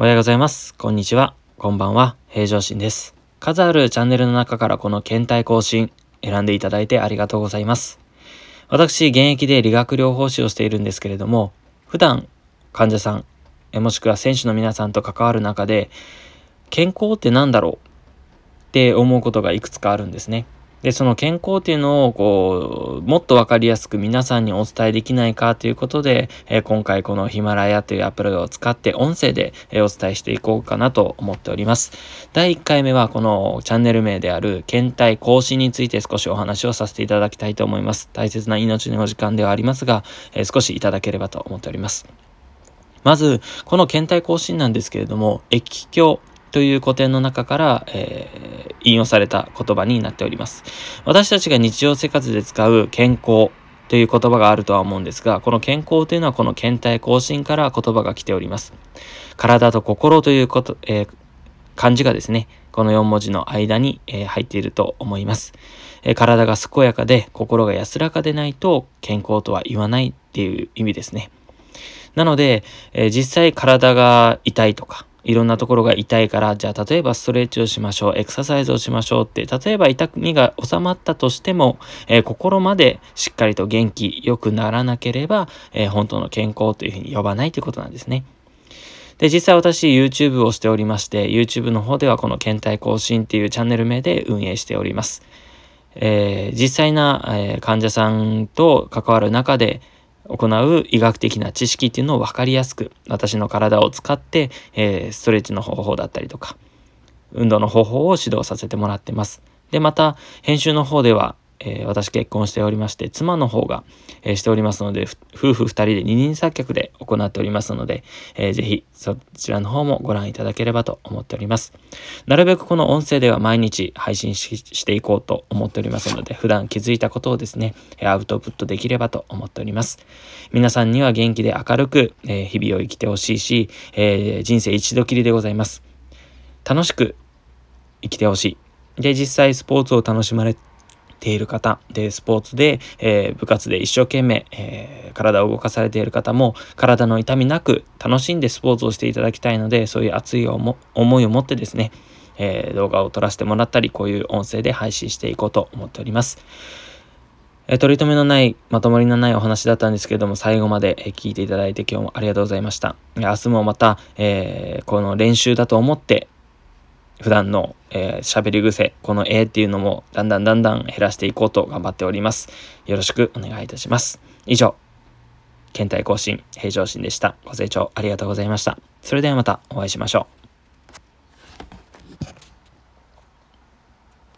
おはようございます。こんにちは。こんばんは。平常心です。数あるチャンネルの中からこの検体更新選んでいただいてありがとうございます。私、現役で理学療法士をしているんですけれども、普段患者さん、もしくは選手の皆さんと関わる中で、健康って何だろうって思うことがいくつかあるんですね。で、その健康っていうのを、こう、もっとわかりやすく皆さんにお伝えできないかということで、えー、今回このヒマラヤというアプリを使って音声で、えー、お伝えしていこうかなと思っております。第1回目はこのチャンネル名である検体更新について少しお話をさせていただきたいと思います。大切な命のお時間ではありますが、えー、少しいただければと思っております。まず、この検体更新なんですけれども、液鏡という古典の中から、えー、引用された言葉になっております。私たちが日常生活で使う健康という言葉があるとは思うんですが、この健康というのはこの検体更新から言葉が来ております。体と心ということ、えー、漢字がですね、この4文字の間に、えー、入っていると思います、えー、体が健やかで心が安らかでないと健康とは言わないっていう意味ですね。なので、え実際体が痛いとか、いろんなところが痛いから、じゃあ例えばストレッチをしましょう、エクササイズをしましょうって、例えば痛みが収まったとしても、えー、心までしっかりと元気良くならなければ、えー、本当の健康というふうに呼ばないということなんですね。で、実際私 YouTube をしておりまして、YouTube の方ではこの検体更新っていうチャンネル名で運営しております。えー、実際な、え、患者さんと関わる中で、行う医学的な知識っていうのを分かりやすく私の体を使って、えー、ストレッチの方法だったりとか運動の方法を指導させてもらってます。で、また編集の方ではえー、私結婚しておりまして、妻の方が、えー、しておりますので、夫婦二人で二人三脚で行っておりますので、えー、ぜひそちらの方もご覧いただければと思っております。なるべくこの音声では毎日配信していこうと思っておりますので、普段気づいたことをですね、アウトプットできればと思っております。皆さんには元気で明るく、え日々を生きてほしいし、え人生一度きりでございます。楽しく生きてほしい。で、実際スポーツを楽しまれてている方で、スポーツで、えー、部活で一生懸命、えー、体を動かされている方も、体の痛みなく楽しんでスポーツをしていただきたいので、そういう熱い思いを持ってですね、えー、動画を撮らせてもらったり、こういう音声で配信していこうと思っております。え取り留めのない、まとまりのないお話だったんですけれども、最後までえ聞いていただいて今日もありがとうございました。明日もまた、えー、この練習だと思って、普段のえー、喋り癖、このえっていうのもだんだんだんだん減らしていこうと頑張っております。よろしくお願いいたします。以上、検体更新、平常心でした。ご清聴ありがとうございました。それではまたお会いしましょう。